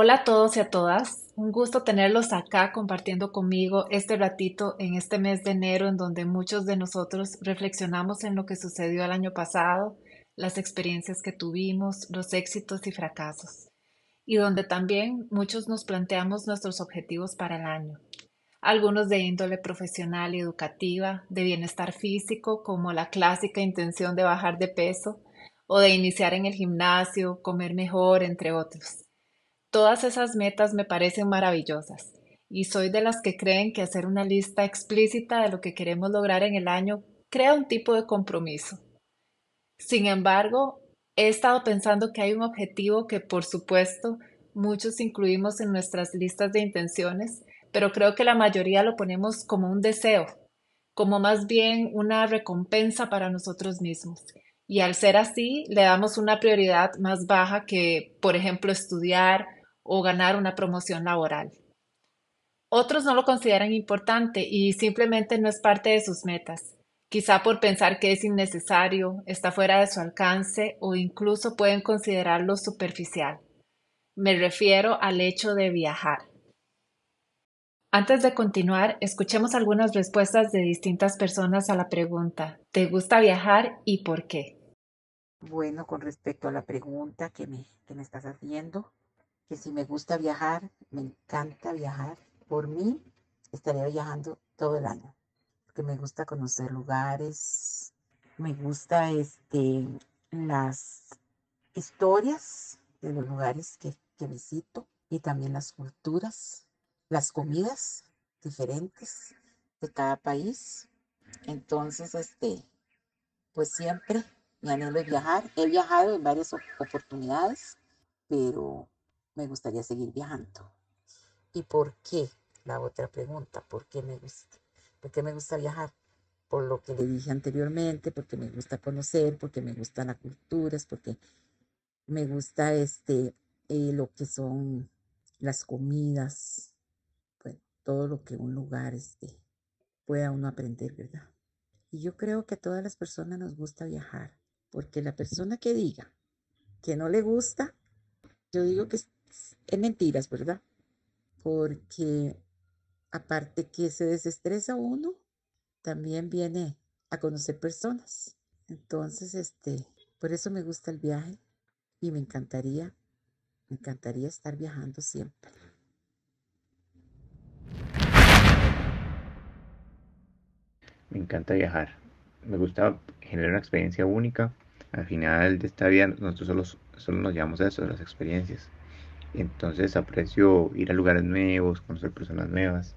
Hola a todos y a todas. Un gusto tenerlos acá compartiendo conmigo este ratito en este mes de enero en donde muchos de nosotros reflexionamos en lo que sucedió el año pasado, las experiencias que tuvimos, los éxitos y fracasos, y donde también muchos nos planteamos nuestros objetivos para el año. Algunos de índole profesional y educativa, de bienestar físico, como la clásica intención de bajar de peso o de iniciar en el gimnasio, comer mejor, entre otros. Todas esas metas me parecen maravillosas y soy de las que creen que hacer una lista explícita de lo que queremos lograr en el año crea un tipo de compromiso. Sin embargo, he estado pensando que hay un objetivo que, por supuesto, muchos incluimos en nuestras listas de intenciones, pero creo que la mayoría lo ponemos como un deseo, como más bien una recompensa para nosotros mismos. Y al ser así, le damos una prioridad más baja que, por ejemplo, estudiar o ganar una promoción laboral. Otros no lo consideran importante y simplemente no es parte de sus metas, quizá por pensar que es innecesario, está fuera de su alcance o incluso pueden considerarlo superficial. Me refiero al hecho de viajar. Antes de continuar, escuchemos algunas respuestas de distintas personas a la pregunta, ¿te gusta viajar y por qué? Bueno, con respecto a la pregunta que me, que me estás haciendo, que si me gusta viajar, me encanta viajar. Por mí, estaría viajando todo el año, porque me gusta conocer lugares, me gusta este, las historias de los lugares que, que visito y también las culturas, las comidas diferentes de cada país. Entonces, este, pues siempre me anhelo viajar. He viajado en varias oportunidades, pero me gustaría seguir viajando. ¿Y por qué? La otra pregunta, ¿por qué me gusta? ¿Por qué me gusta viajar? Por lo que le dije anteriormente, porque me gusta conocer, porque me gustan las culturas, porque me gusta este, eh, lo que son las comidas, todo lo que un lugar este, pueda uno aprender, ¿verdad? Y yo creo que a todas las personas nos gusta viajar, porque la persona que diga que no le gusta, yo digo que es mentiras, ¿verdad? Porque aparte que se desestresa uno, también viene a conocer personas. Entonces, este, por eso me gusta el viaje y me encantaría, me encantaría estar viajando siempre. Me encanta viajar. Me gusta generar una experiencia única. Al final de esta vida nosotros solo, solo nos llevamos a eso, de las experiencias. Entonces aprecio ir a lugares nuevos, conocer personas nuevas,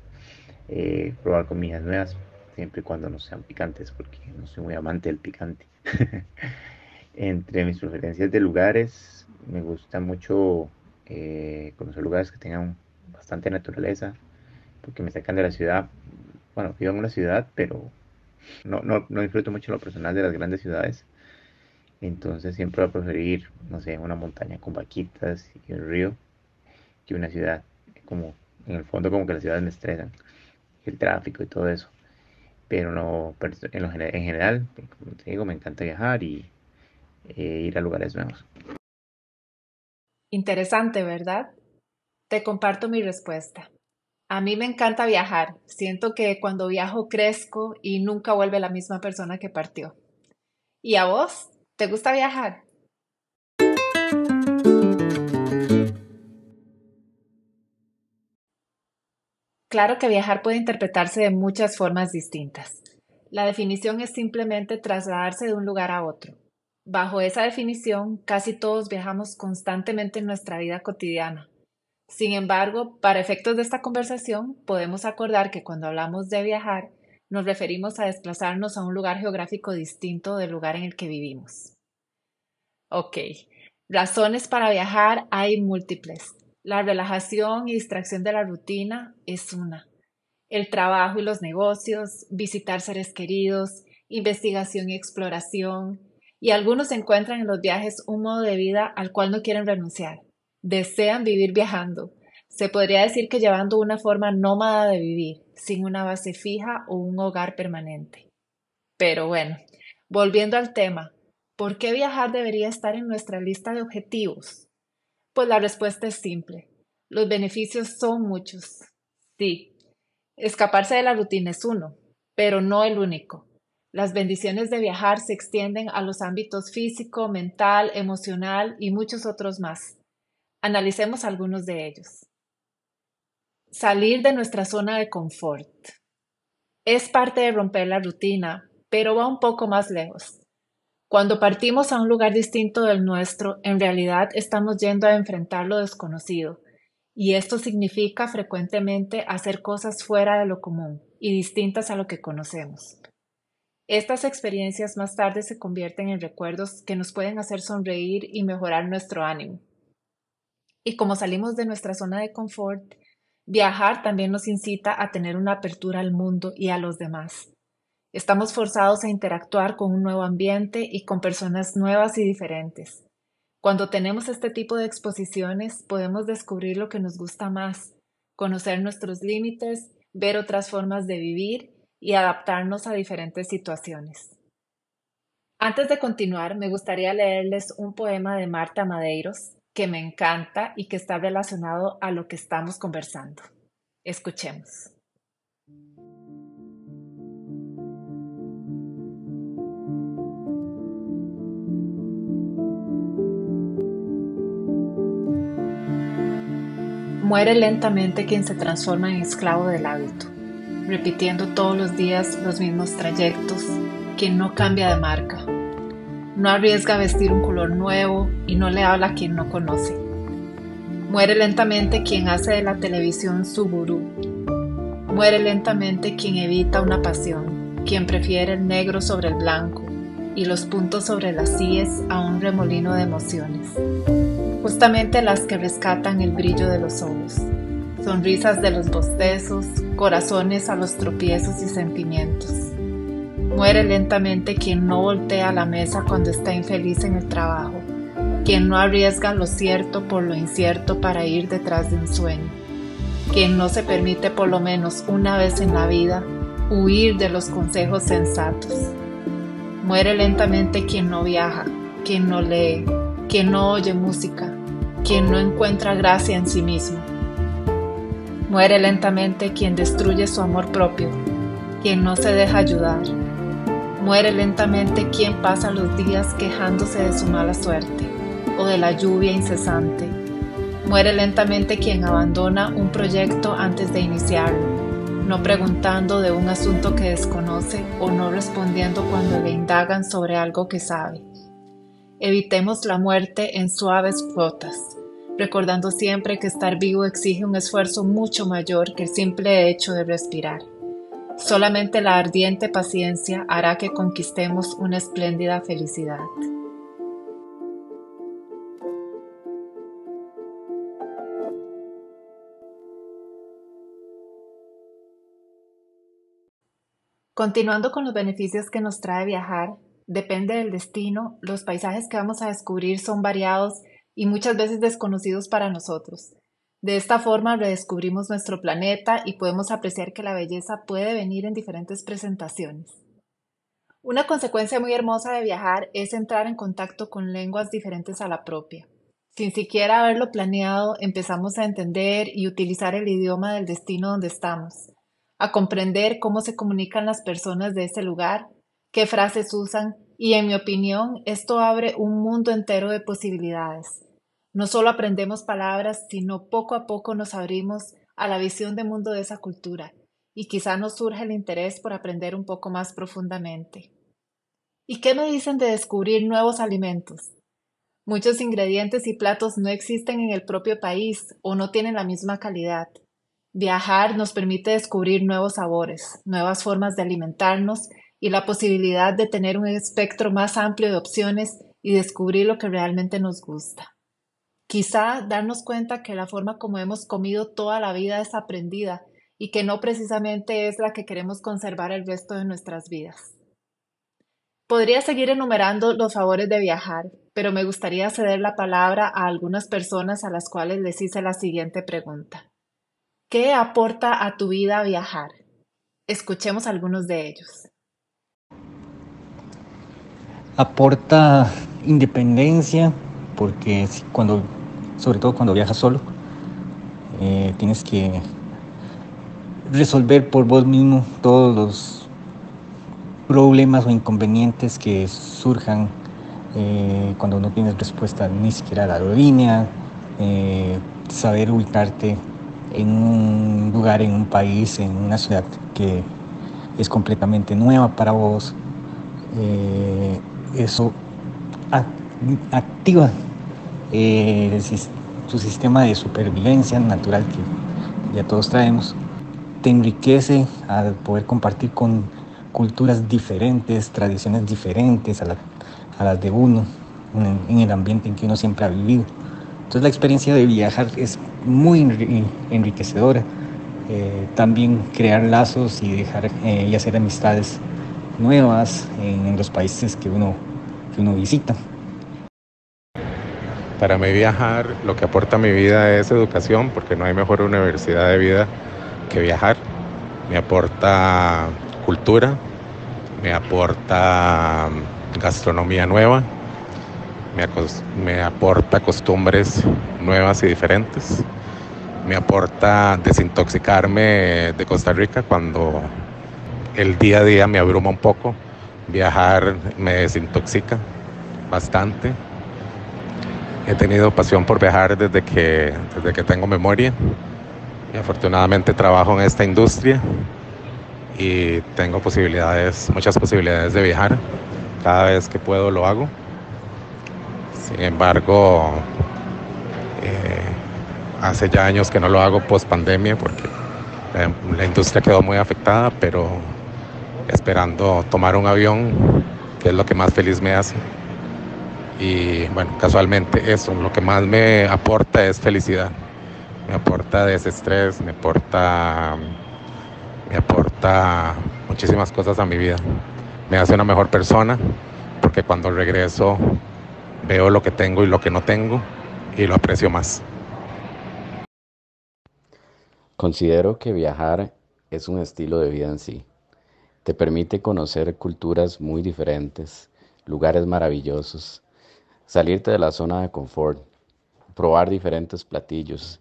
eh, probar comidas nuevas, siempre y cuando no sean picantes, porque no soy muy amante del picante. Entre mis preferencias de lugares, me gusta mucho eh, conocer lugares que tengan bastante naturaleza, porque me sacan de la ciudad. Bueno, vivo en una ciudad, pero no, no, no disfruto mucho lo personal de las grandes ciudades. Entonces siempre voy a preferir, no sé, una montaña con vaquitas y el río que una ciudad. Como en el fondo como que las ciudades me estresan, el tráfico y todo eso. Pero no, en, en general, como te digo, me encanta viajar y eh, ir a lugares nuevos. Interesante, ¿verdad? Te comparto mi respuesta. A mí me encanta viajar. Siento que cuando viajo crezco y nunca vuelve la misma persona que partió. ¿Y a vos? ¿Te gusta viajar? Claro que viajar puede interpretarse de muchas formas distintas. La definición es simplemente trasladarse de un lugar a otro. Bajo esa definición, casi todos viajamos constantemente en nuestra vida cotidiana. Sin embargo, para efectos de esta conversación, podemos acordar que cuando hablamos de viajar, nos referimos a desplazarnos a un lugar geográfico distinto del lugar en el que vivimos. Ok, razones para viajar hay múltiples. La relajación y distracción de la rutina es una. El trabajo y los negocios, visitar seres queridos, investigación y exploración. Y algunos encuentran en los viajes un modo de vida al cual no quieren renunciar. Desean vivir viajando. Se podría decir que llevando una forma nómada de vivir, sin una base fija o un hogar permanente. Pero bueno, volviendo al tema, ¿por qué viajar debería estar en nuestra lista de objetivos? Pues la respuesta es simple. Los beneficios son muchos. Sí, escaparse de la rutina es uno, pero no el único. Las bendiciones de viajar se extienden a los ámbitos físico, mental, emocional y muchos otros más. Analicemos algunos de ellos. Salir de nuestra zona de confort. Es parte de romper la rutina, pero va un poco más lejos. Cuando partimos a un lugar distinto del nuestro, en realidad estamos yendo a enfrentar lo desconocido, y esto significa frecuentemente hacer cosas fuera de lo común y distintas a lo que conocemos. Estas experiencias más tarde se convierten en recuerdos que nos pueden hacer sonreír y mejorar nuestro ánimo. Y como salimos de nuestra zona de confort, viajar también nos incita a tener una apertura al mundo y a los demás. Estamos forzados a interactuar con un nuevo ambiente y con personas nuevas y diferentes. Cuando tenemos este tipo de exposiciones, podemos descubrir lo que nos gusta más, conocer nuestros límites, ver otras formas de vivir y adaptarnos a diferentes situaciones. Antes de continuar, me gustaría leerles un poema de Marta Madeiros que me encanta y que está relacionado a lo que estamos conversando. Escuchemos. Muere lentamente quien se transforma en esclavo del hábito, repitiendo todos los días los mismos trayectos, quien no cambia de marca, no arriesga a vestir un color nuevo y no le habla a quien no conoce. Muere lentamente quien hace de la televisión su gurú. Muere lentamente quien evita una pasión, quien prefiere el negro sobre el blanco y los puntos sobre las sillas a un remolino de emociones justamente las que rescatan el brillo de los ojos, sonrisas de los bostezos, corazones a los tropiezos y sentimientos. Muere lentamente quien no voltea la mesa cuando está infeliz en el trabajo, quien no arriesga lo cierto por lo incierto para ir detrás de un sueño, quien no se permite por lo menos una vez en la vida huir de los consejos sensatos. Muere lentamente quien no viaja, quien no lee, quien no oye música, quien no encuentra gracia en sí mismo. Muere lentamente quien destruye su amor propio, quien no se deja ayudar. Muere lentamente quien pasa los días quejándose de su mala suerte o de la lluvia incesante. Muere lentamente quien abandona un proyecto antes de iniciarlo, no preguntando de un asunto que desconoce o no respondiendo cuando le indagan sobre algo que sabe. Evitemos la muerte en suaves cuotas, recordando siempre que estar vivo exige un esfuerzo mucho mayor que el simple hecho de respirar. Solamente la ardiente paciencia hará que conquistemos una espléndida felicidad. Continuando con los beneficios que nos trae viajar, depende del destino, los paisajes que vamos a descubrir son variados y muchas veces desconocidos para nosotros. De esta forma redescubrimos nuestro planeta y podemos apreciar que la belleza puede venir en diferentes presentaciones. Una consecuencia muy hermosa de viajar es entrar en contacto con lenguas diferentes a la propia. Sin siquiera haberlo planeado, empezamos a entender y utilizar el idioma del destino donde estamos, a comprender cómo se comunican las personas de ese lugar qué frases usan y en mi opinión esto abre un mundo entero de posibilidades. No solo aprendemos palabras, sino poco a poco nos abrimos a la visión de mundo de esa cultura y quizá nos surge el interés por aprender un poco más profundamente. ¿Y qué me dicen de descubrir nuevos alimentos? Muchos ingredientes y platos no existen en el propio país o no tienen la misma calidad. Viajar nos permite descubrir nuevos sabores, nuevas formas de alimentarnos y la posibilidad de tener un espectro más amplio de opciones y descubrir lo que realmente nos gusta. Quizá darnos cuenta que la forma como hemos comido toda la vida es aprendida y que no precisamente es la que queremos conservar el resto de nuestras vidas. Podría seguir enumerando los favores de viajar, pero me gustaría ceder la palabra a algunas personas a las cuales les hice la siguiente pregunta. ¿Qué aporta a tu vida viajar? Escuchemos algunos de ellos aporta independencia, porque cuando, sobre todo cuando viajas solo, eh, tienes que resolver por vos mismo todos los problemas o inconvenientes que surjan eh, cuando no tienes respuesta ni siquiera a la aerolínea, eh, saber ubicarte en un lugar, en un país, en una ciudad que es completamente nueva para vos. Eso activa su sistema de supervivencia natural que ya todos traemos. Te enriquece al poder compartir con culturas diferentes, tradiciones diferentes a, las de uno, en, el ambiente en que uno siempre ha vivido. Entonces la experiencia de viajar es muy enriquecedora. Eh, también crear lazos y dejar eh, y hacer amistades nuevas en, los países que uno, que uno visita. Para mí viajar lo que aporta a mi vida es educación, porque no hay mejor universidad de vida que viajar. Me aporta cultura, me aporta gastronomía nueva, me, aporta costumbres nuevas y diferentes, me aporta desintoxicarme de Costa Rica cuando el día a día me abruma un poco, viajar me desintoxica bastante. He tenido pasión por viajar desde que, desde que tengo memoria y afortunadamente trabajo en esta industria y tengo posibilidades, muchas posibilidades de viajar. Cada vez que puedo lo hago. Sin embargo, eh, hace ya años que no lo hago post pandemia porque la, industria quedó muy afectada, pero esperando tomar un avión, que es lo que más feliz me hace. Y bueno, casualmente eso, lo que más me aporta es felicidad. Me aporta desestrés, me aporta me aporta muchísimas cosas a mi vida. Me hace una mejor persona porque cuando regreso veo lo que tengo y lo que no tengo y lo aprecio más. Considero que viajar es un estilo de vida en sí. Te permite conocer culturas muy diferentes, lugares maravillosos, salirte de la zona de confort, probar diferentes platillos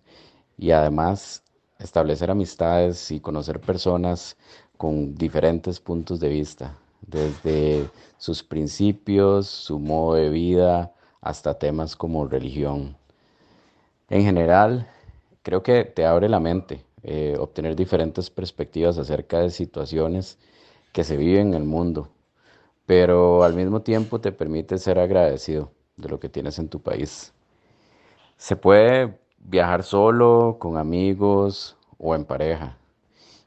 y además establecer amistades y conocer personas con diferentes puntos de vista, desde sus principios, su modo de vida, hasta temas como religión. En general, creo que te abre la mente eh, obtener diferentes perspectivas acerca de situaciones que se viven en el mundo, pero al mismo tiempo te permite ser agradecido de lo que tienes en tu país. Se puede viajar solo, con amigos o en pareja.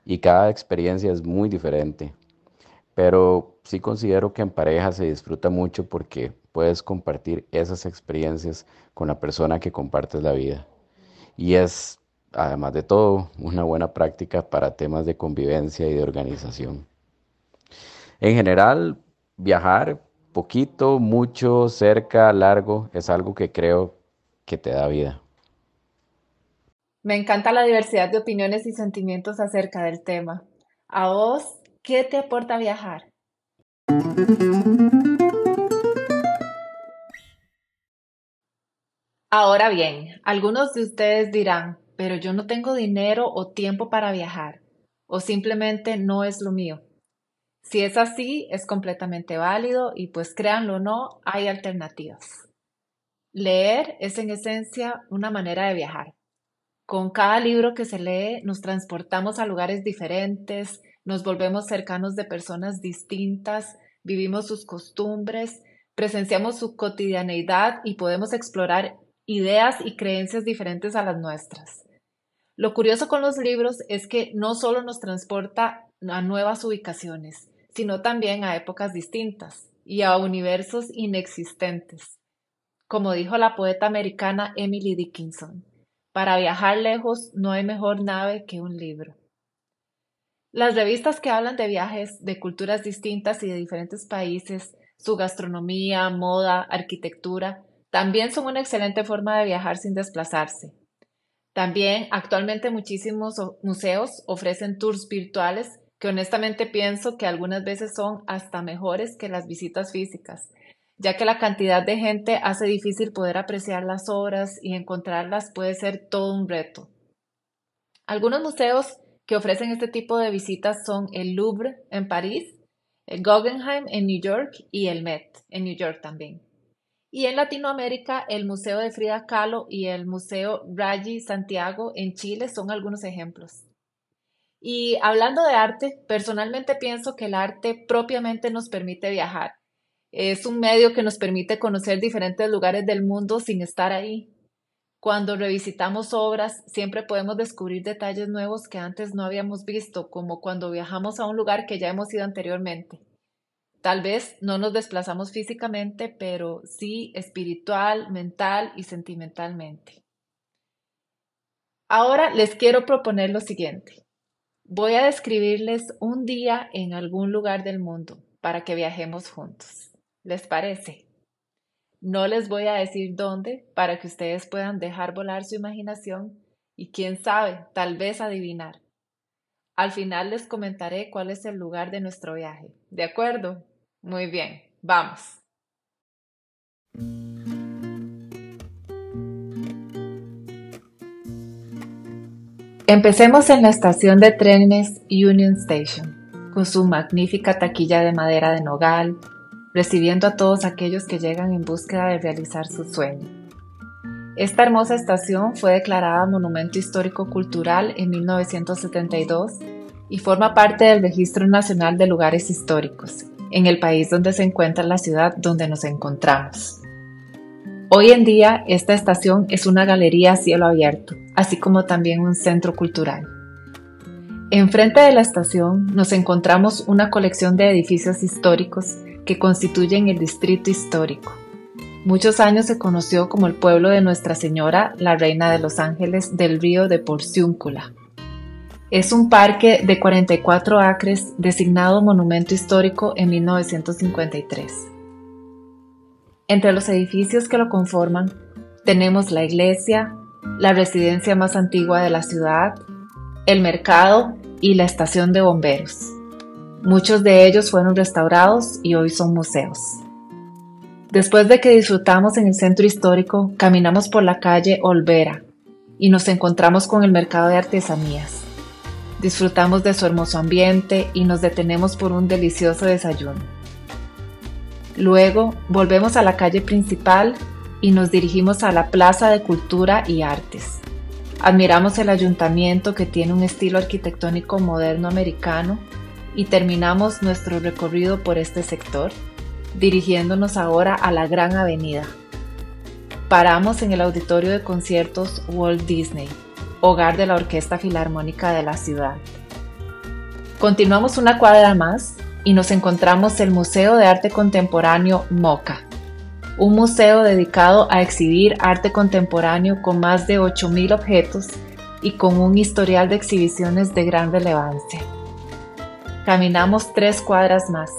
Y cada experiencia es muy diferente. Pero sí considero que en pareja se disfruta mucho porque puedes compartir esas experiencias con la persona que compartes la vida. Y es, además de todo, una buena práctica para temas de convivencia y de organización. En general, viajar poquito, mucho, cerca, largo, es algo que creo que te da vida. Me encanta la diversidad de opiniones y sentimientos acerca del tema. ¿A vos qué te aporta viajar? Ahora bien, algunos de ustedes dirán, pero yo no tengo dinero o tiempo para viajar, o simplemente no es lo mío. Si es así, es completamente válido y pues créanlo o no, hay alternativas. Leer es en esencia una manera de viajar. Con cada libro que se lee nos transportamos a lugares diferentes, nos volvemos cercanos de personas distintas, vivimos sus costumbres, presenciamos su cotidianeidad y podemos explorar ideas y creencias diferentes a las nuestras. Lo curioso con los libros es que no solo nos transporta a nuevas ubicaciones, sino también a épocas distintas y a universos inexistentes, como dijo la poeta americana Emily Dickinson. Para viajar lejos no hay mejor nave que un libro. Las revistas que hablan de viajes de culturas distintas y de diferentes países, su gastronomía, moda, arquitectura, también son una excelente forma de viajar sin desplazarse. También actualmente muchísimos museos ofrecen tours virtuales que honestamente pienso que algunas veces son hasta mejores que las visitas físicas, ya que la cantidad de gente hace difícil poder apreciar las obras y encontrarlas puede ser todo un reto. Algunos museos que ofrecen este tipo de visitas son el Louvre en París, el Guggenheim en New York y el Met en New York también. Y en Latinoamérica, el Museo de Frida Kahlo y el Museo Rayi Santiago en Chile son algunos ejemplos. Y hablando de arte, personalmente pienso que el arte propiamente nos permite viajar. Es un medio que nos permite conocer diferentes lugares del mundo sin estar ahí. Cuando revisitamos obras, siempre podemos descubrir detalles nuevos que antes no habíamos visto, como cuando viajamos a un lugar que ya hemos ido anteriormente. Tal vez no nos desplazamos físicamente, pero sí espiritual, mental y sentimentalmente. Ahora les quiero proponer lo siguiente. Voy a describirles un día en algún lugar del mundo para que viajemos juntos. ¿Les parece? No les voy a decir dónde para que ustedes puedan dejar volar su imaginación y quién sabe, tal vez adivinar. Al final les comentaré cuál es el lugar de nuestro viaje. ¿De acuerdo? Muy bien, vamos. Empecemos en la estación de trenes Union Station, con su magnífica taquilla de madera de nogal, recibiendo a todos aquellos que llegan en búsqueda de realizar su sueño. Esta hermosa estación fue declarada Monumento Histórico Cultural en 1972 y forma parte del Registro Nacional de Lugares Históricos, en el país donde se encuentra la ciudad donde nos encontramos. Hoy en día, esta estación es una galería a cielo abierto, así como también un centro cultural. Enfrente de la estación nos encontramos una colección de edificios históricos que constituyen el distrito histórico. Muchos años se conoció como el pueblo de Nuestra Señora, la Reina de los Ángeles del río de Porciúncula. Es un parque de 44 acres designado Monumento Histórico en 1953. Entre los edificios que lo conforman tenemos la iglesia, la residencia más antigua de la ciudad, el mercado y la estación de bomberos. Muchos de ellos fueron restaurados y hoy son museos. Después de que disfrutamos en el centro histórico, caminamos por la calle Olvera y nos encontramos con el mercado de artesanías. Disfrutamos de su hermoso ambiente y nos detenemos por un delicioso desayuno. Luego volvemos a la calle principal y nos dirigimos a la Plaza de Cultura y Artes. Admiramos el ayuntamiento que tiene un estilo arquitectónico moderno americano y terminamos nuestro recorrido por este sector, dirigiéndonos ahora a la Gran Avenida. Paramos en el auditorio de conciertos Walt Disney, hogar de la Orquesta Filarmónica de la ciudad. Continuamos una cuadra más y nos encontramos el Museo de Arte Contemporáneo MOCA, un museo dedicado a exhibir arte contemporáneo con más de 8.000 objetos y con un historial de exhibiciones de gran relevancia. Caminamos tres cuadras más.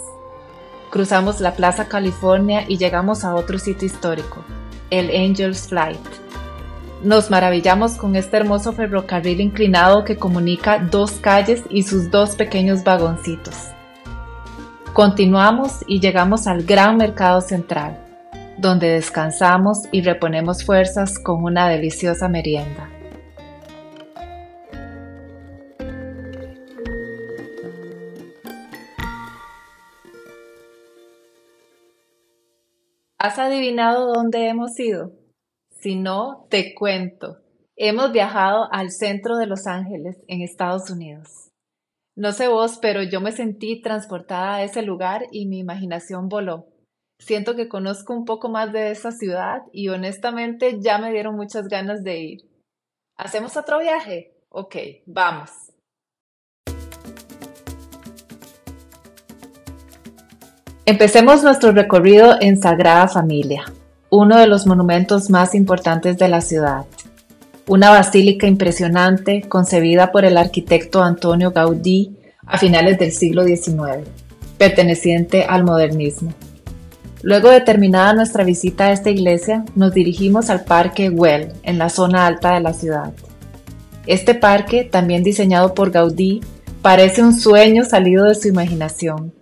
Cruzamos la Plaza California y llegamos a otro sitio histórico, el Angel's Flight. Nos maravillamos con este hermoso ferrocarril inclinado que comunica dos calles y sus dos pequeños vagoncitos. Continuamos y llegamos al gran mercado central, donde descansamos y reponemos fuerzas con una deliciosa merienda. ¿Has adivinado dónde hemos ido? Si no, te cuento. Hemos viajado al centro de Los Ángeles, en Estados Unidos. No sé vos, pero yo me sentí transportada a ese lugar y mi imaginación voló. Siento que conozco un poco más de esa ciudad y honestamente ya me dieron muchas ganas de ir. ¿Hacemos otro viaje? Ok, vamos. Empecemos nuestro recorrido en Sagrada Familia, uno de los monumentos más importantes de la ciudad. Una basílica impresionante concebida por el arquitecto Antonio Gaudí a finales del siglo XIX, perteneciente al modernismo. Luego de terminada nuestra visita a esta iglesia, nos dirigimos al Parque Güell, en la zona alta de la ciudad. Este parque, también diseñado por Gaudí, parece un sueño salido de su imaginación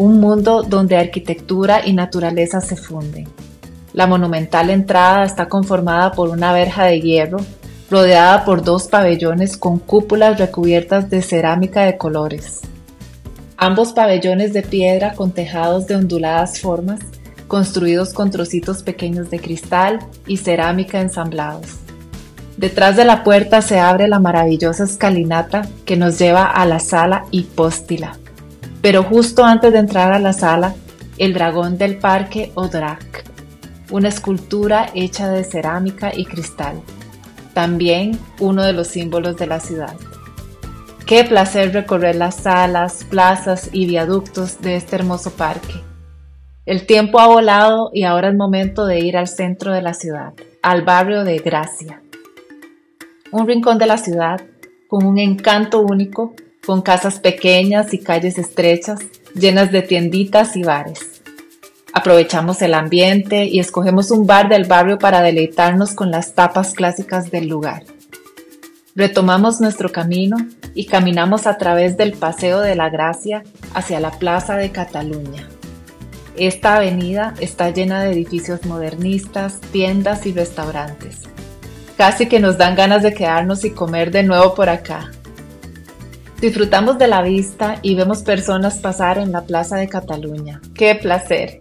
un mundo donde arquitectura y naturaleza se funden. La monumental entrada está conformada por una verja de hierro, rodeada por dos pabellones con cúpulas recubiertas de cerámica de colores. Ambos pabellones de piedra con tejados de onduladas formas, construidos con trocitos pequeños de cristal y cerámica ensamblados. Detrás de la puerta se abre la maravillosa escalinata que nos lleva a la sala hipóstila. Pero justo antes de entrar a la sala, el dragón del parque Odrak, una escultura hecha de cerámica y cristal, también uno de los símbolos de la ciudad. Qué placer recorrer las salas, plazas y viaductos de este hermoso parque. El tiempo ha volado y ahora es momento de ir al centro de la ciudad, al barrio de Gracia. Un rincón de la ciudad con un encanto único, con casas pequeñas y calles estrechas, llenas de tienditas y bares. Aprovechamos el ambiente y escogemos un bar del barrio para deleitarnos con las tapas clásicas del lugar. Retomamos nuestro camino y caminamos a través del Paseo de la Gracia hacia la Plaza de Cataluña. Esta avenida está llena de edificios modernistas, tiendas y restaurantes. Casi que nos dan ganas de quedarnos y comer de nuevo por acá. Disfrutamos de la vista y vemos personas pasar en la Plaza de Cataluña. ¡Qué placer!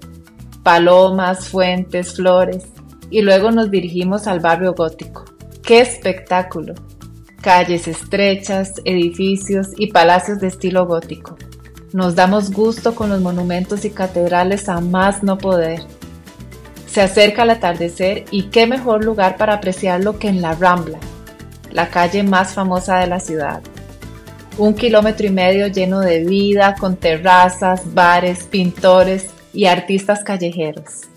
Palomas, fuentes, flores. Y luego nos dirigimos al barrio gótico. ¡Qué espectáculo! Calles estrechas, edificios y palacios de estilo gótico. Nos damos gusto con los monumentos y catedrales a más no poder. Se acerca el atardecer y qué mejor lugar para apreciarlo que en la Rambla, la calle más famosa de la ciudad. Un kilómetro y medio lleno de vida, con terrazas, bares, pintores y artistas callejeros.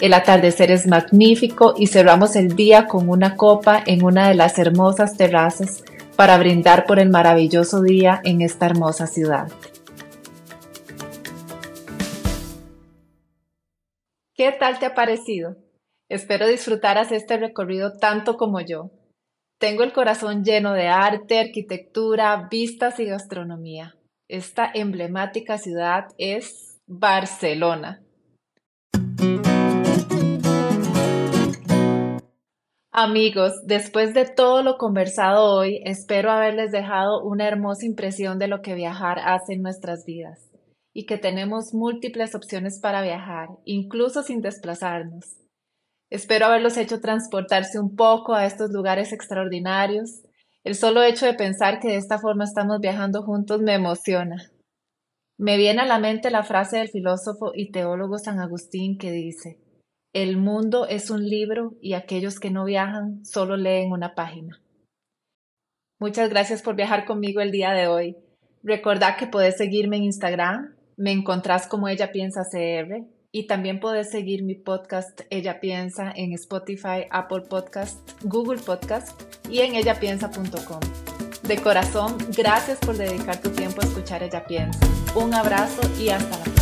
El atardecer es magnífico y cerramos el día con una copa en una de las hermosas terrazas para brindar por el maravilloso día en esta hermosa ciudad. ¿Qué tal te ha parecido? Espero disfrutaras este recorrido tanto como yo. Tengo el corazón lleno de arte, arquitectura, vistas y gastronomía. Esta emblemática ciudad es Barcelona. Amigos, después de todo lo conversado hoy, espero haberles dejado una hermosa impresión de lo que viajar hace en nuestras vidas y que tenemos múltiples opciones para viajar, incluso sin desplazarnos. Espero haberlos hecho transportarse un poco a estos lugares extraordinarios. El solo hecho de pensar que de esta forma estamos viajando juntos me emociona. Me viene a la mente la frase del filósofo y teólogo San Agustín que dice, El mundo es un libro y aquellos que no viajan solo leen una página. Muchas gracias por viajar conmigo el día de hoy. Recordad que puedes seguirme en Instagram, me encontrás como Ella Piensa CR y también puedes seguir mi podcast Ella Piensa en Spotify, Apple Podcast, Google Podcast y en ellapiensa.com. De corazón, gracias por dedicar tu tiempo a escuchar Ella Piensa. Un abrazo y hasta la próxima.